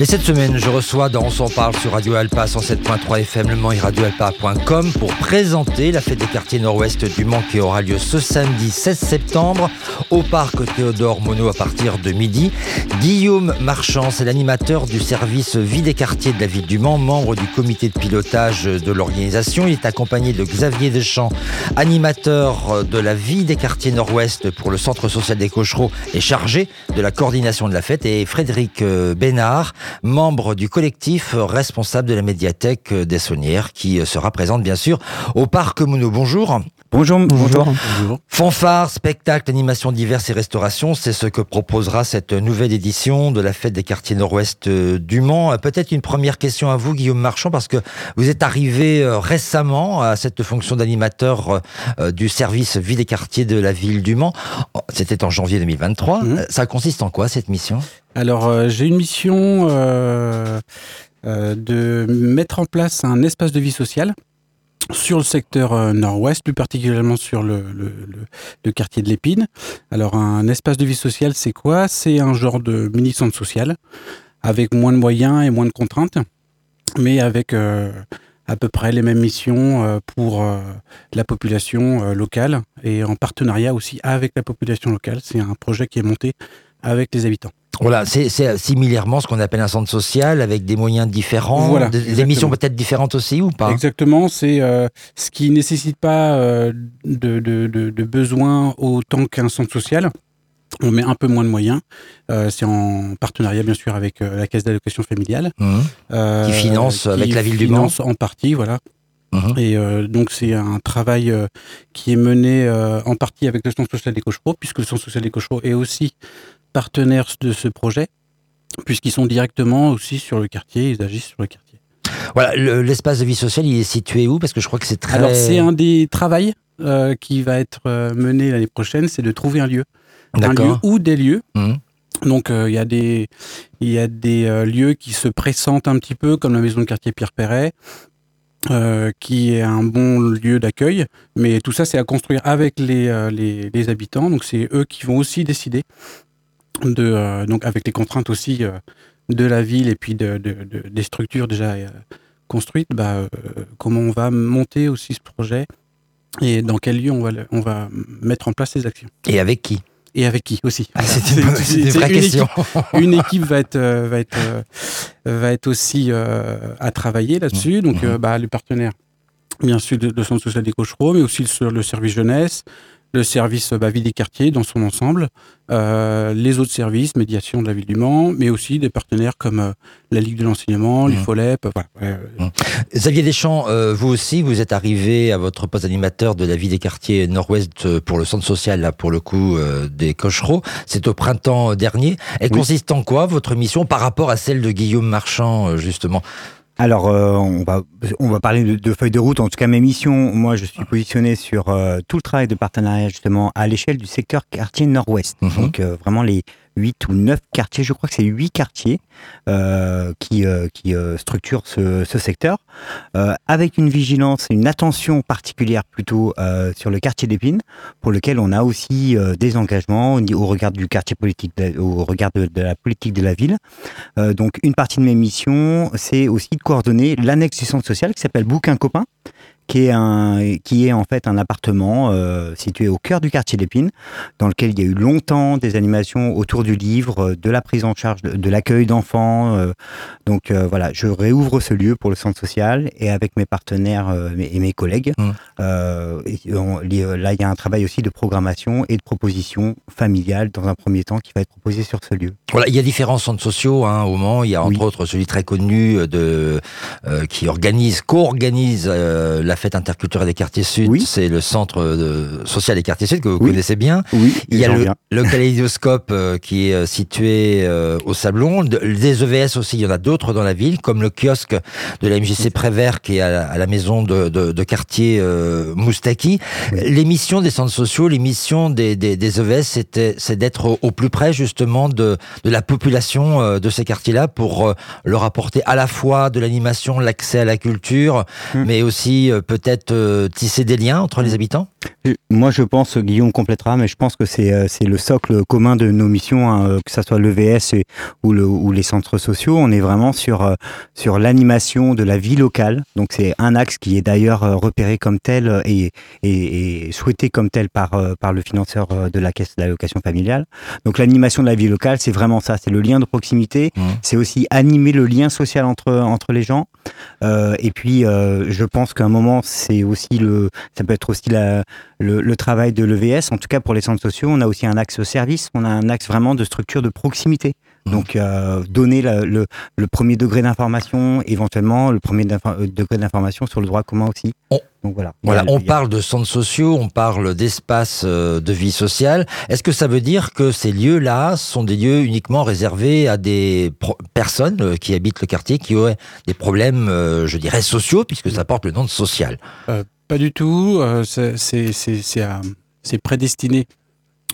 Et cette semaine, je reçois dans On s'en parle sur Radio Alpa 107.3 FM Le Mans et radioalpa.com pour présenter la fête des quartiers nord-ouest du Mans qui aura lieu ce samedi 16 septembre au parc Théodore Monod à partir de midi. Guillaume Marchand, c'est l'animateur du service vie des quartiers de la ville du Mans, membre du comité de pilotage de l'organisation. Il est accompagné de Xavier Deschamps, animateur de la vie des quartiers nord-ouest pour le centre social des Cochereaux et chargé de la coordination de la fête et Frédéric euh, Bénard, membre du collectif responsable de la médiathèque des Saunières, qui sera présente bien sûr au Parc Mouno. Bonjour. Bonjour, bonjour. Fanfare, spectacle, animation diverses et restauration, c'est ce que proposera cette nouvelle édition de la fête des quartiers nord-ouest du Mans. Peut-être une première question à vous, Guillaume Marchand, parce que vous êtes arrivé euh, récemment à cette fonction d'animateur euh, du service vie des quartiers de la ville du Mans. C'était en janvier 2023. Mmh. Ça consiste en quoi cette mission? Alors, euh, j'ai une mission euh, euh, de mettre en place un espace de vie sociale sur le secteur euh, nord-ouest, plus particulièrement sur le, le, le, quartier de l'Épine. Alors un espace de vie sociale, c'est quoi? C'est un genre de mini-centre social, avec moins de moyens et moins de contraintes, mais avec euh, à peu près les mêmes missions euh, pour la population locale et en partenariat aussi avec la population locale. C'est un projet qui est monté avec les habitants. Voilà, c'est similairement ce qu'on appelle un centre social avec des moyens différents, Voilà, des, missions peut-être différentes aussi ou pas? Exactement, c'est euh, ce qui nécessite pas euh, de, de, de, de besoins autant qu'un centre social. On met un peu moins de moyens. Euh, c'est en partenariat bien sûr avec euh, la caisse d'allocation familiale. Mmh. euh, Qui finance qui avec la ville du Mans. finance en partie, voilà. Mmh. Et euh, donc c'est un travail euh, qui est mené euh, en partie avec le Centre social des Cochereaux, puisque le Centre social des Cochereaux est aussi partenaire de ce projet, puisqu'ils sont directement aussi sur le quartier, ils agissent sur le quartier. Voilà, le- l'espace de vie sociale, il est situé où? Parce que je crois que c'est très... Alors c'est un des travails euh, qui va être euh, mené l'année prochaine, c'est de trouver un lieu, un lieu ou des lieux. Mmh. Donc euh, il y a des y a des euh, lieux qui se pressentent un petit peu comme la maison de quartier Pierre Perret. euh, qui est un bon lieu d'accueil, mais tout ça c'est à construire avec les, les, les habitants, donc c'est eux qui vont aussi décider de euh, donc avec les contraintes aussi euh, de la ville et puis de, de- de- des structures déjà euh, construites, bah, comment on va monter aussi ce projet et dans quel lieu on va on va mettre en place ces actions Et avec qui? Et avec qui aussi. Ah. C'est une, c'est vraie une question. une équipe va être va être va être aussi euh, à travailler là-dessus. Donc Mhm. euh, bah, les partenaires, bien sûr, de, de Centre social des Cochereaux, mais aussi le, le service jeunesse, le service euh, bah, vie des quartiers dans son ensemble, euh, les autres services, médiation de la ville du Mans, mais aussi des partenaires comme euh, la Ligue de l'enseignement, Mhm. l'IFOLEP. Voilà. Euh, Xavier Deschamps, euh, vous aussi, vous êtes arrivé à votre poste d'animateur de la vie des quartiers nord-ouest pour le centre social, là, pour le coup, des Cochereaux. C'est au printemps dernier. Elle Oui. consiste en quoi, votre mission, par rapport à celle de Guillaume Marchand, justement? Alors, euh, on, va, on va parler de, de feuilles de route. En tout cas, mes missions, moi, je suis positionné sur euh, tout le travail de partenariat, justement, à l'échelle du secteur quartier nord-ouest. Mhm. Donc, euh, vraiment les huit ou neuf quartiers, je crois que c'est huit quartiers euh, qui, euh, qui euh, structurent ce, ce secteur, euh, avec une vigilance une attention particulière plutôt euh, sur le quartier d'Épine, pour lequel on a aussi euh, des engagements au, regard du quartier politique, au regard de, de la politique de la ville. Donc, une partie de mes missions, c'est aussi de coordonner l'annexe du centre social qui s'appelle Bouquin Copain, qui est, un, qui est en fait un appartement euh, situé au cœur du quartier d'Épine, dans lequel il y a eu longtemps des animations autour du livre, euh, de la prise en charge, de, de l'accueil d'enfants. euh, donc euh, voilà, je réouvre ce lieu pour le centre social et avec mes partenaires et mes collègues. Mmh. et on- les- là, il y a un travail aussi de programmation et de proposition familiale dans un premier temps qui va être proposé sur ce lieu. Voilà, il y a différents centres sociaux hein, au Mans. Il y a entre Oui. autres celui très connu de qui organise, co-organise euh, la fête interculturelle des quartiers sud. Oui. C'est le centre euh, social des quartiers sud que vous Oui. connaissez bien. Oui, Il y a le, le kaléidoscope euh, qui est euh, situé euh, au Sablon. De- des EVS aussi, il y en a d'autres dans la ville, comme le kiosque de la MJC Prévert qui est à la, à la maison de, de, de quartier euh, Moustaki. Missions des centres sociaux, les missions des, des, des EVS, c'était, c'est d'être au, au plus près justement de, de la population de ces quartiers-là pour leur apporter à la fois de l'animation, l'accès à la culture, Hmm. mais aussi peut-être tisser des liens entre les habitants? Moi, je pense, Guillaume complétera, mais je pense que c'est c'est le socle commun de nos missions, hein, que ce soit l'EVS ou, le, ou les centres sociaux. On est vraiment sur, sur l'animation de la vie locale. Donc, c'est un axe qui est d'ailleurs repéré comme tel et, et, et, souhaité comme tel par, par le financeur de la caisse d'allocation familiale. Donc, l'animation de la vie locale, c'est vraiment ça. C'est le lien de proximité. Mmh. C'est aussi animer le lien social entre, entre les gens. Euh, et puis, euh, je pense qu'à un moment, c'est aussi le, ça peut être aussi la, le, le, travail de l'EVS. En tout cas, pour les centres sociaux, on a aussi un axe service. On a un axe vraiment de structure de proximité. Mmh. Donc, euh, donner la, le, le, premier degré d'information, éventuellement le premier degré d'information sur le droit commun aussi. On, Donc voilà. Voilà, on parle de centres sociaux, on parle d'espace euh, de vie sociale. Est-ce que ça veut dire que ces lieux-là sont des lieux uniquement réservés à des personnes qui habitent le quartier, qui auraient des problèmes, je dirais, sociaux, puisque ça porte le nom de social? Euh, Pas du tout. c'est prédestiné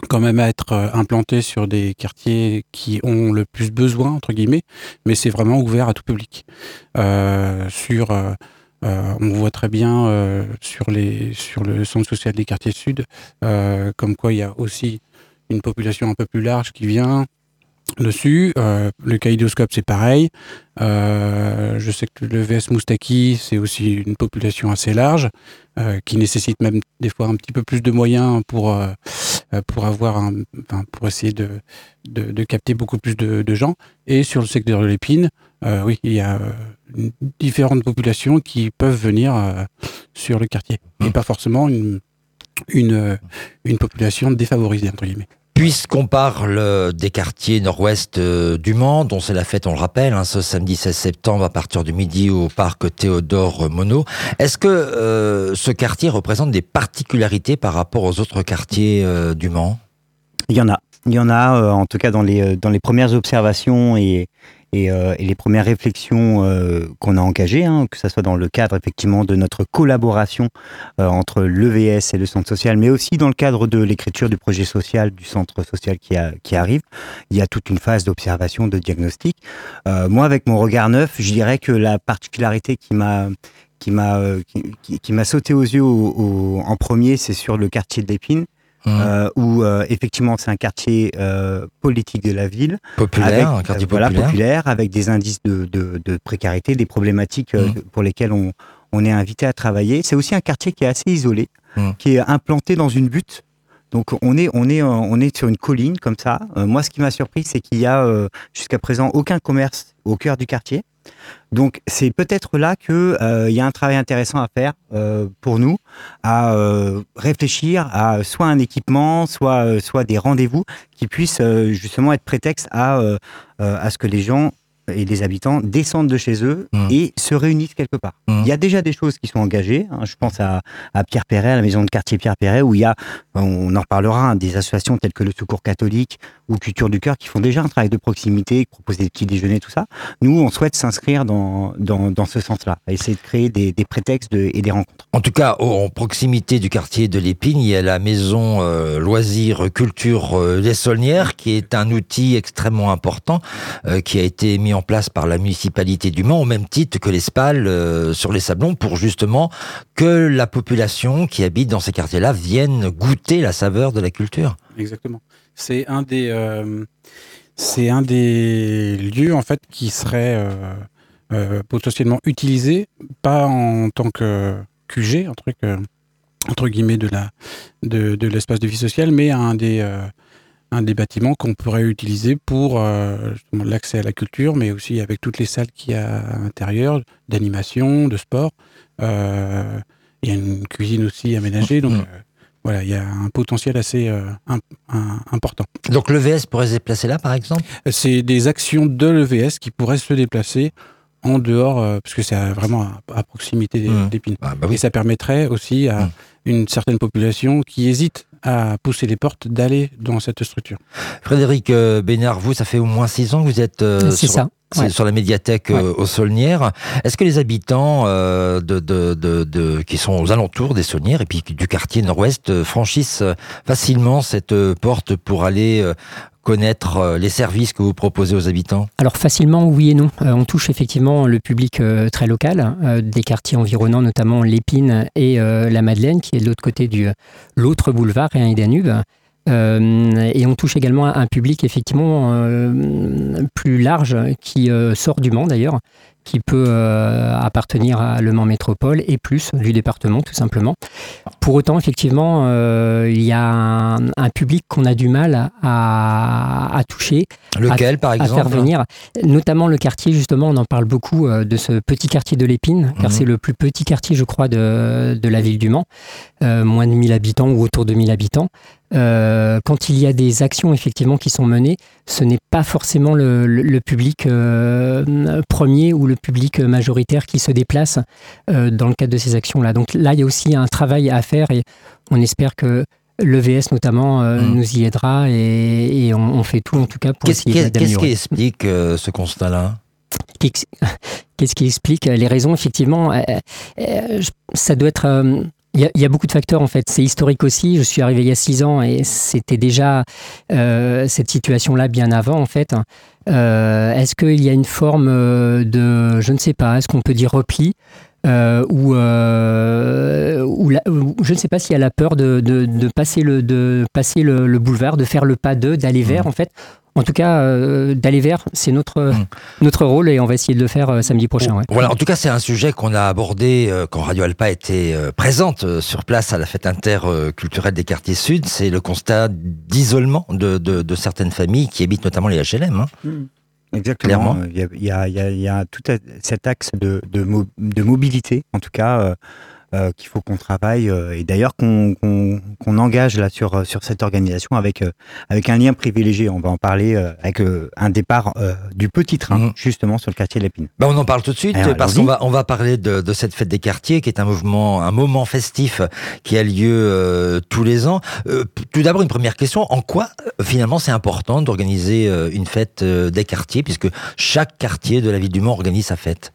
quand même à être euh, implanté sur des quartiers qui ont le plus besoin, entre guillemets, mais c'est vraiment ouvert à tout public. Euh, sur, euh, on voit très bien euh, sur, les, sur le centre social des quartiers sud, euh, comme quoi il y a aussi une population un peu plus large qui vient dessus. le kaléidoscope, c'est pareil. je sais que le VS Moustaki, c'est aussi une population assez large, qui nécessite même des fois un petit peu plus de moyens pour euh, pour avoir un, enfin, pour essayer de, de, de, capter beaucoup plus de, de, gens. Et sur le secteur de l'épine, euh, oui, il y a euh, différentes populations qui peuvent venir euh, sur le quartier et mmh. pas forcément une, une, une population défavorisée entre guillemets. Puisqu'on parle des quartiers nord-ouest du Mans, dont c'est la fête, on le rappelle, hein, ce samedi 16 septembre à partir du midi au parc Théodore Monod, est-ce que euh, ce quartier représente des particularités par rapport aux autres quartiers euh, du Mans? Il y en a. Il y en a, euh, en tout cas dans les, dans les premières observations et, et, euh, et les premières réflexions euh, qu'on a engagées, hein, que ce soit dans le cadre effectivement de notre collaboration euh, entre l'EVS et le centre social, mais aussi dans le cadre de l'écriture du projet social du centre social qui, arrive, il y a toute une phase d'observation, de diagnostic. Euh, moi, avec mon regard neuf, je dirais que la particularité qui m'a qui m'a qui, sauté aux yeux en premier, c'est sur le quartier de l'Épine. Mmh. Euh, où euh, effectivement c'est un quartier euh, politique de la ville, populaire, avec, un quartier voilà, populaire. populaire, avec des indices de, de, de précarité, des problématiques mmh. pour lesquelles on, on est invité à travailler. C'est aussi un quartier qui est assez isolé, mmh. qui est implanté dans une butte. Donc on est on est on est sur une colline comme ça. moi, ce qui m'a surpris, c'est qu'il y a jusqu'à présent aucun commerce au cœur du quartier. Donc c'est peut-être là que euh, il y a un travail intéressant à faire euh, pour nous, à euh, réfléchir à soit un équipement, soit des rendez-vous qui puissent justement être prétexte à ce que les gens et les habitants descendent de chez eux mmh. et se réunissent quelque part. Mmh. Il y a déjà des choses qui sont engagées. Hein. Je pense à, à, Pierre Perret, à la maison de quartier Pierre Perret, où il y a, on en reparlera, hein, des associations telles que le Secours catholique ou Culture du cœur qui font déjà un travail de proximité, qui proposent des petits déjeuners, tout ça. Nous, on souhaite s'inscrire dans, dans, dans, ce sens-là, essayer de créer des, des prétextes de, et des rencontres. En tout cas, en proximité du quartier de l'Épine, il y a la maison euh, loisirs culture euh, Les Saulnières, qui est un outil extrêmement important, euh, qui a été mis en place par la municipalité du Mans, au même titre que l'ESPAL euh, sur les Sablons, pour justement que la population qui habite dans ces quartiers-là vienne goûter la saveur de la culture. Exactement. C'est un des, euh, c'est un des lieux en fait qui serait euh, euh, potentiellement utilisé, pas en tant que QG, un truc entre guillemets de la de, de l'espace de vie sociale, mais un des un des bâtiments qu'on pourrait utiliser pour euh, l'accès à la culture, mais aussi avec toutes les salles qu'il y a à l'intérieur, d'animation, de sport. Euh, il y a une cuisine aussi aménagée, donc mmh. euh, voilà, il y a un potentiel assez un, un, important. Donc l'EVS pourrait se déplacer là, par exemple? C'est des actions de l'EVS qui pourraient se déplacer en dehors, parce que c'est vraiment à, à proximité Mmh. d'Épines. Ah, bah oui. Et ça permettrait aussi à Mmh. une certaine population qui hésite à pousser les portes d'aller dans cette structure. Frédéric euh, Bénard, vous, ça fait au moins six ans que vous êtes euh, sur, ça. c'est ouais. sur la médiathèque Ouais. euh, aux Saulnières. Est-ce que les habitants euh, de, de, de, de- qui sont aux alentours des Saulnières et puis du quartier nord-ouest euh, franchissent facilement cette euh, porte pour aller euh, connaître euh, les services que vous proposez aux habitants? Alors facilement, oui et non. Euh, on touche effectivement le public euh, très local, des quartiers environnants, notamment l'Épine et la Madeleine, qui est de l'autre côté du l'autre boulevard, Rien et Danube. et on touche également un public effectivement plus large qui sort du Mans d'ailleurs, qui peut euh, appartenir à Le Mans Métropole et plus du département tout simplement. Pour autant, effectivement, euh, il y a un, public qu'on a du mal à, toucher. Lequel, par exemple? À faire venir, notamment le quartier, justement, on en parle beaucoup euh, de ce petit quartier de l'Épine, car mhm. c'est le plus petit quartier, je crois, de, de la ville du Mans, moins de 1000 habitants ou autour de 1000 habitants. Euh, quand il y a des actions effectivement qui sont menées, ce n'est pas forcément le, public euh, premier ou le public majoritaire qui se déplace euh, dans le cadre de ces actions-là. Donc là, il y a aussi un travail à faire et on espère que l'EVS notamment mmh. nous y aidera et, on, fait tout en tout cas pour essayer d'améliorer. Qu'est-ce qui explique ce constat-là? Qu'est-ce qui explique les raisons? Effectivement, ça doit être il y, a, beaucoup de facteurs en fait. C'est historique aussi. Je suis arrivé il y a six ans et c'était déjà euh, cette situation-là bien avant en fait. Euh, est-ce qu'il y a une forme euh, de, je ne sais pas, est-ce qu'on peut dire repli ou, ou, je ne sais pas s'il y a la peur de, de, passer, le, de passer le, le, boulevard, de faire le pas d'eux, d'aller vers mmh. en fait en tout cas, euh, d'aller vers, c'est notre, hmm. notre rôle et on va essayer de le faire euh, samedi prochain. Voilà, en tout cas, c'est un sujet qu'on a abordé euh, quand Radio Alpa était présente sur place à la fête interculturelle des quartiers sud. C'est le constat d'isolement de, de, certaines familles qui habitent notamment les HLM. Hein. Hmm. Exactement. Il y, a, il, y a, il y, a, tout cet axe de, de, de mobilité, en tout cas. Euh, qu'il faut qu'on travaille euh, et d'ailleurs qu'on engage là sur euh, sur cette organisation avec avec un lien privilégié. On va en parler avec un départ du petit train mhm. justement sur le quartier de l'Épine. Bah on en parle tout de suite parce qu'on va on va parler de, de, cette fête des quartiers qui est un mouvement un moment festif qui a lieu tous les ans. tout d'abord une première question en quoi finalement c'est important d'organiser une fête des quartiers puisque chaque quartier de la ville du Mans organise sa fête?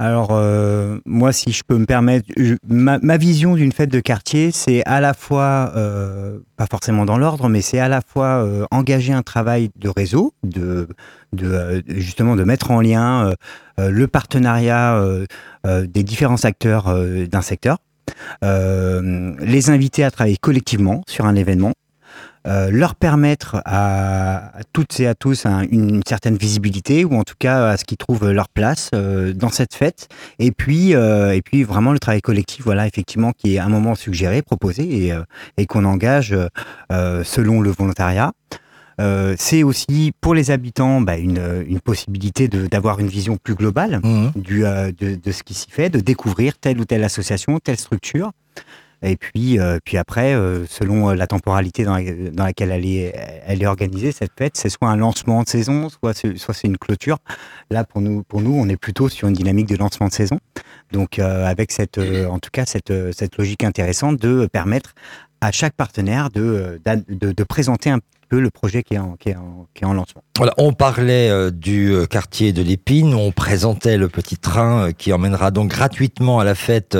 Alors euh, moi, si je peux me permettre, ma, vision d'une fête de quartier, c'est à la fois, euh, pas forcément dans l'ordre, mais c'est à la fois euh, engager un travail de réseau, de, de justement de mettre en lien le partenariat des différents acteurs d'un secteur, les inviter à travailler collectivement sur un événement euh, leur permettre à, toutes et à tous une certaine visibilité ou en tout cas à ce qu'ils trouvent leur place euh, dans cette fête et puis euh, et puis vraiment le travail collectif voilà effectivement qui est un moment suggéré proposé et, et qu'on engage selon le volontariat c'est aussi pour les habitants bah, une, une, possibilité d'avoir une vision plus globale mmh. du, de, de, ce qui s'y fait, de découvrir telle ou telle association, telle structure. Et puis, euh, puis après, euh, selon euh, la temporalité dans, laquelle elle est, elle est organisée, cette fête, c'est soit un lancement de saison, soit c'est, soit c'est une clôture. Là, pour nous, pour nous, on est plutôt sur une dynamique de lancement de saison. Donc, avec cette, en tout cas, cette, cette logique intéressante de permettre à chaque partenaire de, de, de présenter un le projet qui est en, qui est qui est en lancement. Voilà, on parlait euh, du euh, quartier de l'Épine, on présentait le petit train euh, qui emmènera donc gratuitement à la fête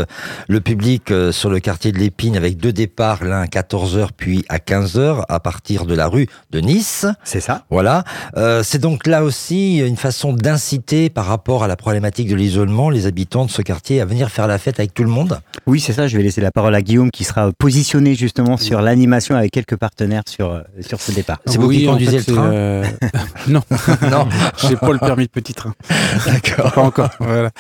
le public sur le quartier de l'Épine avec deux départs, l'un à 14h puis à 15h à partir de la rue de Nice. C'est ça. Voilà. c'est donc là aussi une façon d'inciter par rapport à la problématique de l'isolement les habitants de ce quartier à venir faire la fête avec tout le monde. Oui, c'est ça. Je vais laisser la parole à Guillaume qui sera positionné justement sur l'animation avec quelques partenaires sur, sur ce c'est vous qui conduisez le train euh, Non, non, j'ai pas le permis de petit train. D'accord. Pas encore. Voilà.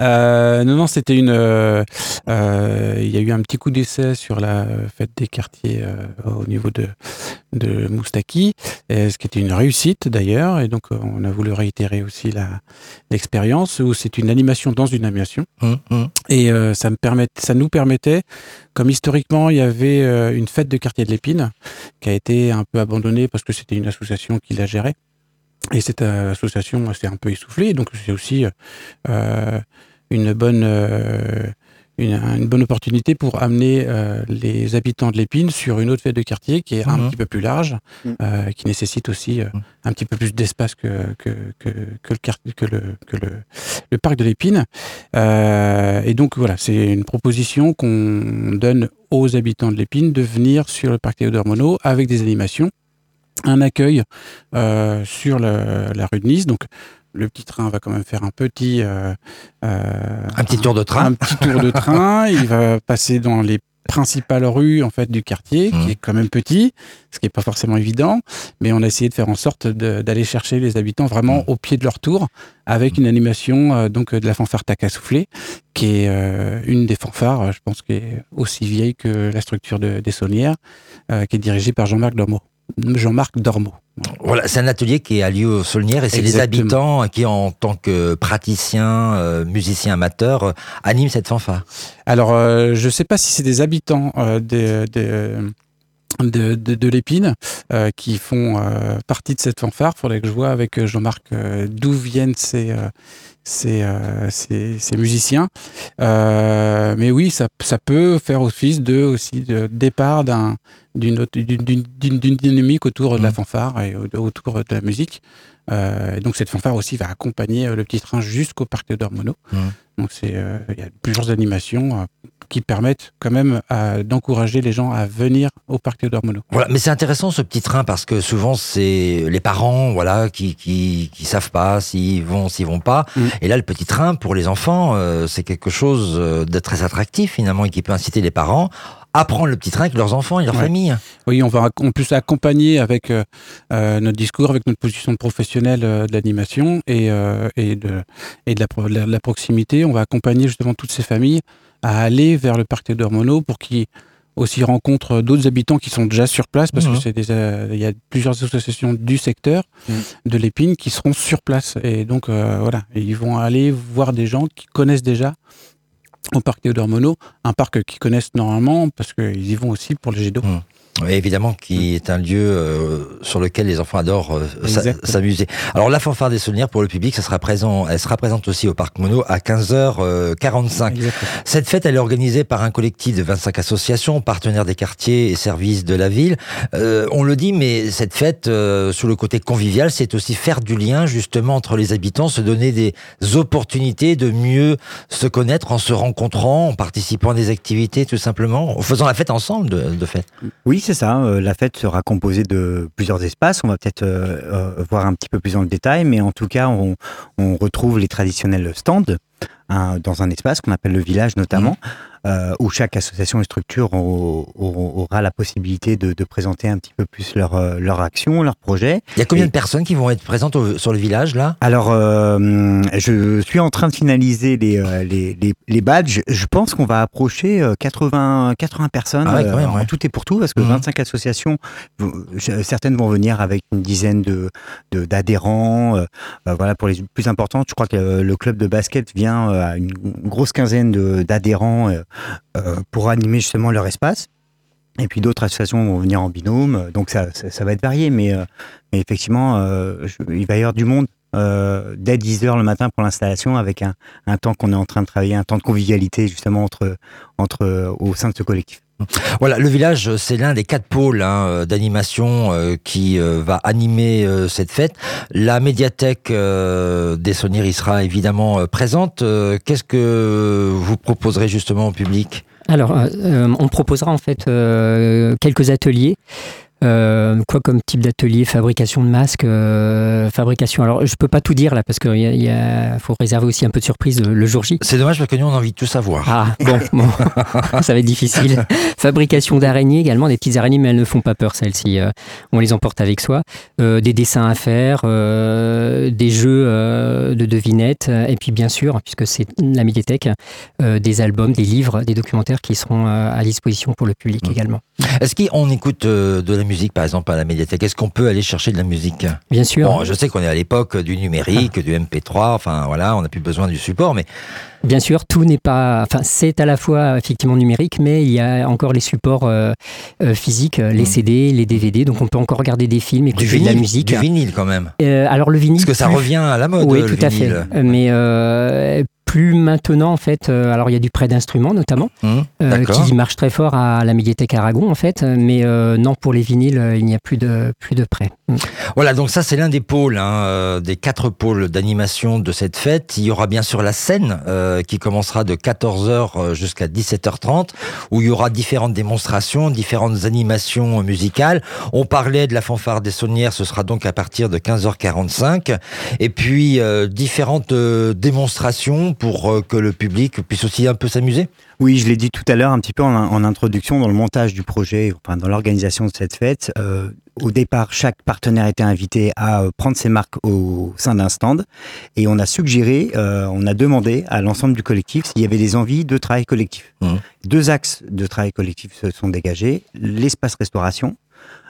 Euh, non, non, c'était une. Euh, il y a eu un petit coup d'essai sur la fête des quartiers au niveau de de Moustaki, ce qui était une réussite d'ailleurs, et donc on a voulu réitérer aussi l'expérience où c'est une animation dans une animation, hum, hum. et ça me permet, ça nous permettait comme historiquement, il y avait euh, une fête de quartier de l'Épine qui a été un peu abandonnée parce que c'était une association qui la gérait. Et cette euh, association s'est un peu essoufflée. Donc c'est aussi euh, une bonne une, bonne opportunité pour amener euh, les habitants de l'Épine sur une autre fête de quartier qui est un mhm. petit peu plus large, mhm. euh, qui nécessite aussi euh, mhm. un petit peu plus d'espace que, que, que, que, le, que, le, que le, le parc de l'Épine. et donc voilà, c'est une proposition qu'on donne aux habitants de l'Épine de venir sur le parc Théodore Monod avec des animations un accueil sur la rue de Nice. Donc le petit train va quand même faire un petit un petit tour de train un petit tour de train il va passer dans les principale rue en fait du quartier, qui mmh. est quand même petit, ce qui n'est pas forcément évident, mais on a essayé de faire en sorte d'aller chercher les habitants vraiment mmh. au pied de leur tour, avec une animation euh, donc de la fanfare Tac à souffler, qui est euh, une des fanfares, je pense, qui est aussi vieille que la structure de, des Saunières, euh, qui est dirigée par Jean-Marc Dormeau. Jean-Marc Dormeau. Voilà, c'est un atelier qui a lieu au Saulnières et c'est les habitants qui, en tant que praticiens, euh, musiciens amateurs, euh, animent cette fanfare. Alors, euh, je ne sais pas si c'est des habitants de, de, l'épine qui font partie de cette fanfare. Il faudrait que je vois avec Jean-Marc d'où viennent ces, ces, ces, musiciens. mais oui, ça, ça, peut faire office de, aussi de départ d'un d'une dynamique autour de la mmh. fanfare et autour de la musique. Euh, donc cette fanfare aussi va accompagner euh, le petit train jusqu'au parc de Dormono. Mmh. Donc c'est euh, il y a plusieurs animations qui permettent quand même d'encourager les gens à venir au parc de Dormono. Voilà, mais c'est intéressant ce petit train parce que souvent c'est les parents voilà qui, qui, qui savent pas s'ils vont s'ils vont pas. Mmh. Et là le petit train pour les enfants c'est quelque chose de très attractif finalement et qui peut inciter les parents apprendre le petit train avec leurs enfants et leur famille. Oui, on va en plus accompagner avec euh, euh, notre discours, avec notre position professionnelle euh, de l'animation et, et, de, et de, la, proximité. On va accompagner justement toutes ces familles à aller vers le parc d'Hormono pour qu'ils aussi rencontrent d'autres habitants qui sont déjà sur place parce que c'est il y a plusieurs associations du secteur mmh. de l'épine qui seront sur place et donc voilà ils vont aller voir des gens qui connaissent déjà au parc Théodore Monod, un parc qu'ils connaissent normalement parce qu'ils y vont aussi pour le jet d'eau. Mmh évidemment, qui est un lieu euh, sur lequel les enfants adorent euh, s'amuser. Alors la fanfare des souvenirs pour le public, ça sera présent, elle sera présente aussi au Parc Mono à 15h45. Cette fête, elle est organisée par un collectif de 25 associations, partenaires des quartiers et services de la ville. Euh, on le dit, mais cette fête, sur le côté convivial, c'est aussi faire du lien justement entre les habitants, se donner des opportunités de mieux se connaître en se rencontrant, en participant à des activités tout simplement, en faisant la fête ensemble de, de fait. Oui, c'est Euh, la fête sera composée de plusieurs espaces. On va peut-être euh, euh, voir un petit peu plus le détail, mais en tout cas, on, retrouve les traditionnels stands dans un espace qu'on appelle le village notamment. Euh, où chaque association et structure aura la possibilité de, présenter un petit peu plus leur, euh, leur action, leur projet. Il y a combien de personnes qui vont être présentes sur le village là? Alors, euh, je suis en train de finaliser les, les, les, badges. Je pense qu'on va approcher 80, 80 personnes ah en tout et pour tout, parce que 25 mmh. associations, certaines vont venir avec une dizaine de d'adhérents. voilà, pour les plus importantes, je crois que le club de basket vient à une grosse quinzaine d'adhérents euh, pour animer justement leur espace. Et puis d'autres associations vont venir en binôme, donc ça, va être varié, mais, euh, effectivement, euh, il va y avoir du monde dès 10h le matin pour l'installation, avec un, un temps qu'on est en train de travailler, un temps de convivialité justement entre, entre, au sein de ce collectif. Voilà, le village, c'est l'un des quatre pôles hein, d'animation qui va animer cette fête. La médiathèque des Sonniers y sera évidemment présente. Qu'est-ce que vous proposerez justement au public? Alors, euh, euh, on proposera en fait euh, quelques ateliers euh, quoi comme type d'atelier Fabrication de masques, euh, fabrication. Alors, je peux pas tout dire là parce qu'il y a, faut réserver aussi un peu de surprise le jour J. C'est dommage parce que nous on a envie de tout savoir. Ah bon, ça va être difficile. Fabrication d'araignées également, des petites araignées mais elles ne font pas peur celles-ci. Euh, on les emporte avec soi. des dessins à faire, des jeux de devinettes et puis bien sûr, puisque c'est la médiathèque, des albums, des livres, des documentaires qui seront à disposition pour le public mmh. également. Est-ce qu'on écoute de la musique musique, par exemple, à la médiathèque Est-ce qu'on peut aller chercher de la musique? Bien sûr. Bon, je sais qu'on est à l'époque du numérique, du MP3, enfin voilà, on n'a plus besoin du support, mais... Bien sûr, tout n'est pas... Enfin, c'est à la fois effectivement numérique, mais il y a encore les supports euh, euh, physiques, les mmh. CD, les DVD, donc on peut encore regarder des films, écouter du de la musique. Du vinyle quand même. Euh, alors le vinyle... Parce que ça revient à la mode, Oui, tout à fait. Mais plus maintenant en fait. euh, alors il y a du prêt d'instruments notamment, Hum, euh, qui marche très fort à la médiathèque Aragon en fait. Mais euh, non, pour les vinyles, il n'y a plus de plus de prêt. Mm. Voilà, donc ça c'est l'un des pôles, hein, des quatre pôles d'animation de cette fête. Il y aura bien sûr la scène qui commencera de 14h jusqu'à 17h30, où il y aura différentes démonstrations, différentes animations musicales. On parlait de la fanfare des saunières, ce sera donc à partir de 15h45. Et puis différentes démonstrations pour euh, que le public puisse aussi un peu s'amuser? Oui, je l'ai dit tout à l'heure un petit peu en, en introduction dans le montage du projet, enfin dans l'organisation de cette fête. Euh, au départ, chaque partenaire était invité à euh, prendre ses marques au sein d'un stand et on a suggéré, euh, on a demandé à l'ensemble du collectif s'il y avait des envies de travail collectif. Mhm. Deux axes de travail collectif se sont dégagés l'espace restauration.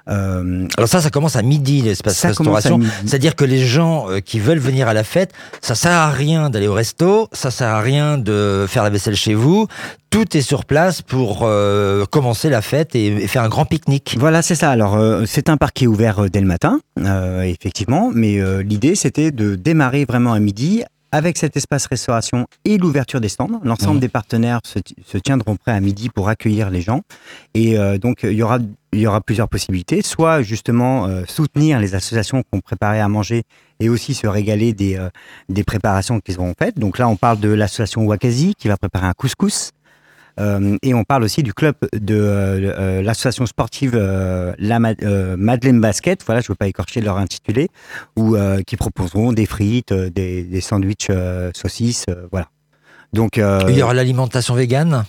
Euh, Alors ça, ça commence à midi l'espace restauration. C'est-à-dire que les gens euh, qui veulent venir à la fête, ça sert à rien d'aller au resto, ça sert à rien de faire la vaisselle chez vous. Tout est sur place pour euh, commencer la fête et, et faire un grand pique-nique. Voilà, c'est ça. Alors, euh, c'est un parc qui est ouvert dès le matin, euh, effectivement, mais l'idée, c'était de démarrer vraiment à midi avec cet espace restauration et l'ouverture des stands. L'ensemble Mhm. des partenaires se, ti- se tiendront prêts à midi pour accueillir les gens. Et euh, donc, il y aura il y aura plusieurs possibilités, soit justement euh, soutenir les associations qui ont préparé à manger et aussi se régaler des, euh, des préparations qu'ils auront faites. Donc là, on parle de l'association Wakazi qui va préparer un couscous. Euh, et on parle aussi du club de euh, euh, l'association sportive la Ma- Madeleine Basket, voilà, je ne veux pas écorcher leur intitulé, où, qui proposeront des frites, des, des sandwichs saucisses, voilà. Donc, Il y aura l'alimentation végane,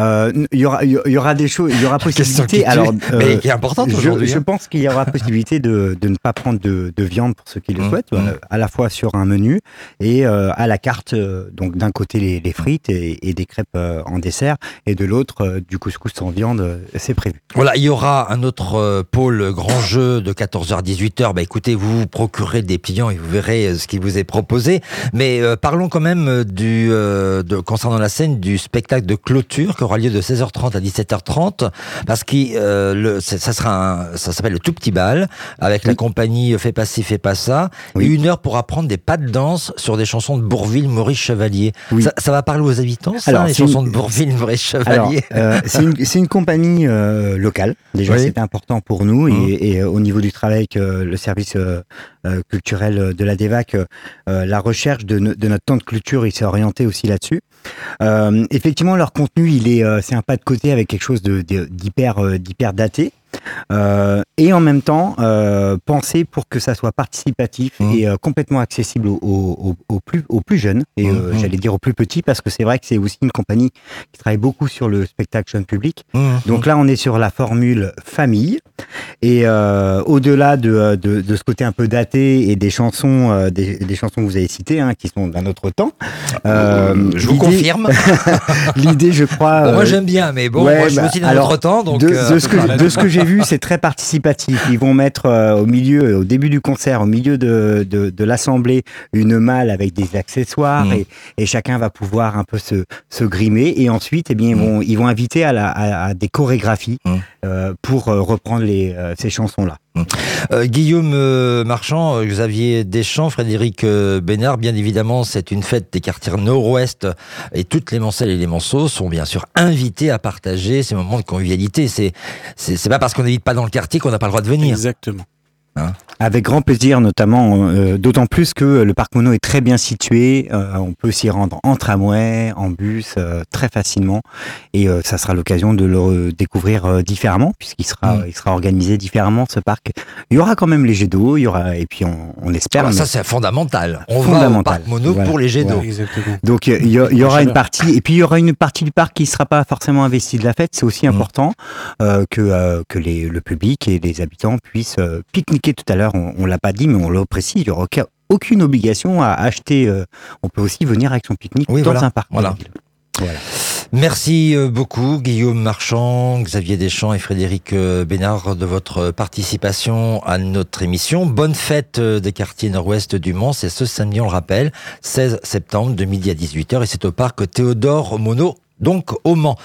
il y aura, il y aura des choses, il y aura possibilité. Alors, mais euh, qui est importante aujourd'hui. je hein. pense qu'il y aura possibilité de, de ne pas prendre de, de viande pour ceux qui le Mmh, souhaitent, mmh. euh, à la fois sur un menu et euh, à la carte. euh, donc d'un côté les, les frites et, et des crêpes euh, en dessert, et de l'autre euh, du couscous sans viande. euh, c'est prévu. Voilà, il y aura un autre euh, pôle grand jeu de 14h à 18h. Bah écoutez, vous vous procurez des pliants et vous verrez euh, ce qui vous est proposé. Mais euh, parlons quand même euh, du euh, de, concernant la scène du spectacle de clôture qui aura lieu de 16h30 à 17h30 parce que euh, le, c'est- ça sera un, ça s'appelle le tout petit bal avec la compagnie Fais pas ci, fais pas ça Oui. et une heure pour apprendre des pas de danse sur des chansons de Bourville, Maurice Chevalier. Oui. Ça, ça va parler aux habitants, ça, Alors, les c'est une- chansons de Bourville, Maurice Chevalier. euh, c'est une, c'est une compagnie euh, locale. Déjà, c'était important pour nous. Et, et, euh, au niveau du travail que le service euh, euh, culturel de la DEVAC, euh, euh, la recherche de, de notre temps de culture, il s'est orienté aussi là-dessus. Euh, effectivement, leur contenu, il est, euh, c'est un pas de côté avec quelque chose d'hyper, euh, d'hyper daté. Euh, et en même temps, euh, penser pour que ça soit participatif Mhm. et euh, complètement accessible aux, aux- aux- aux plus, aux plus jeunes et euh, Mhm. j'allais dire aux plus petits parce que c'est vrai que c'est aussi une compagnie qui travaille beaucoup sur le spectacle jeune public. Mmh, Donc là, on est sur la formule famille. Et au-delà de, de, de ce côté un peu daté et des chansons, des, des chansons que vous avez citées, hein, qui sont d'un autre temps. je vous confirme. L'idée, je crois. Bon, moi j'aime bien, mais bon, ouais, moi je suis bah, aussi d'un autre temps, donc de, de ce que, de ce que j'ai vu, c'est très participatif. Ils vont mettre euh, au milieu, au début du concert, au milieu de, de, de l'assemblée, une malle avec des accessoires Mm. et, et chacun va pouvoir un peu se, se grimer. Et ensuite, eh bien, ils, Mm. vont, ils vont inviter à, la, à, à des chorégraphies Mm. euh, pour euh, reprendre les, euh, ces chansons-là. Euh, Guillaume euh, Marchand, euh, Xavier Deschamps, Frédéric Bénard, bien évidemment, c'est une fête des quartiers nord-ouest et toutes les Mancelles et les Manceaux sont bien sûr invités à partager ces moments de convivialité. C'est c'est c'est pas parce qu'on n'habite pas dans le quartier qu'on n'a pas le droit de venir. Exactement. Avec grand plaisir, notamment, euh, d'autant plus que le parc Mono est très bien situé. euh, on peut s'y rendre en tramway, en bus, euh, très facilement. Et euh, ça sera l'occasion de le découvrir euh, différemment, puisqu'il sera, Mm. il sera organisé différemment, ce parc. Il y aura quand même les jets d'eau, il y aura, et puis on, on espère. Alors mais- ça c'est fondamental. On va au Fondamental. parc mono Voilà. pour les jets d'eau. Voilà. Donc il y, a- il y La aura une partie et puis il y aura une partie du parc qui ne sera pas forcément investie de la fête. C'est aussi Mhm. important euh, que euh, que les, le public et les habitants puissent euh, tout à l'heure. On, on l'a pas dit, mais on le précise. Il y aura aucun- aucune obligation à acheter. euh, on peut aussi venir avec son pique-nique Oui, dans voilà. un parc. Voilà. Merci euh, beaucoup Guillaume Marchand, Xavier Deschamps et Frédéric euh, Bénard de votre participation à notre émission. Bonne fête des quartiers nord-ouest du Mans, c'est ce samedi on le rappelle, 16 septembre de midi à 18h et c'est au parc Théodore Monod donc au Mans.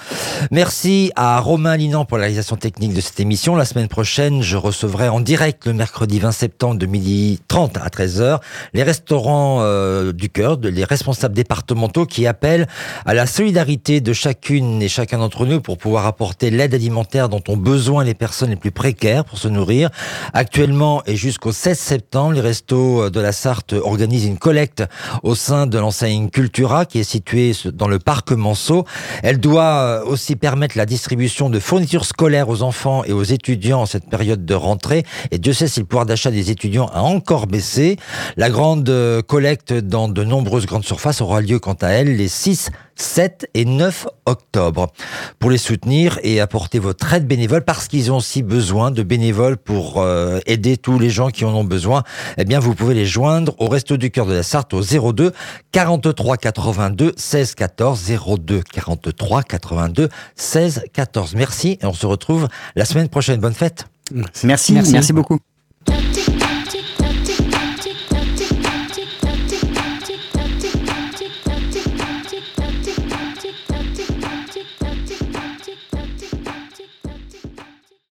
Merci à Romain Linan pour la réalisation technique de cette émission. La semaine prochaine, je recevrai en direct le mercredi 20 septembre de midi 30 à 13h les restaurants euh, du cœur, les responsables départementaux qui appellent à la solidarité de chacune et chacun d'entre nous pour pouvoir apporter l'aide alimentaire dont ont besoin les personnes les plus précaires pour se nourrir. Actuellement et jusqu'au 16 septembre, les restos de la Sarthe organisent une collecte au sein de l'enseigne Cultura qui est située dans le parc Manceau. Elle doit euh, aussi permettre la distribution de fournitures scolaires aux enfants et aux étudiants en cette période de rentrée. Et Dieu sait si le pouvoir d'achat des étudiants a encore baissé. La grande euh, collecte dans de nombreuses grandes surfaces aura lieu quant à elle les 6, 7 et 9 octobre. Pour les soutenir et apporter votre aide bénévole, parce qu'ils ont aussi besoin de bénévoles pour euh, aider tous les gens qui en ont besoin, eh bien vous pouvez les joindre au Resto du Cœur de la Sarthe au 02 43 82 16 14 02 43 82 16 14. Merci et on se retrouve la semaine prochaine. Bonne fête. merci, merci, merci beaucoup.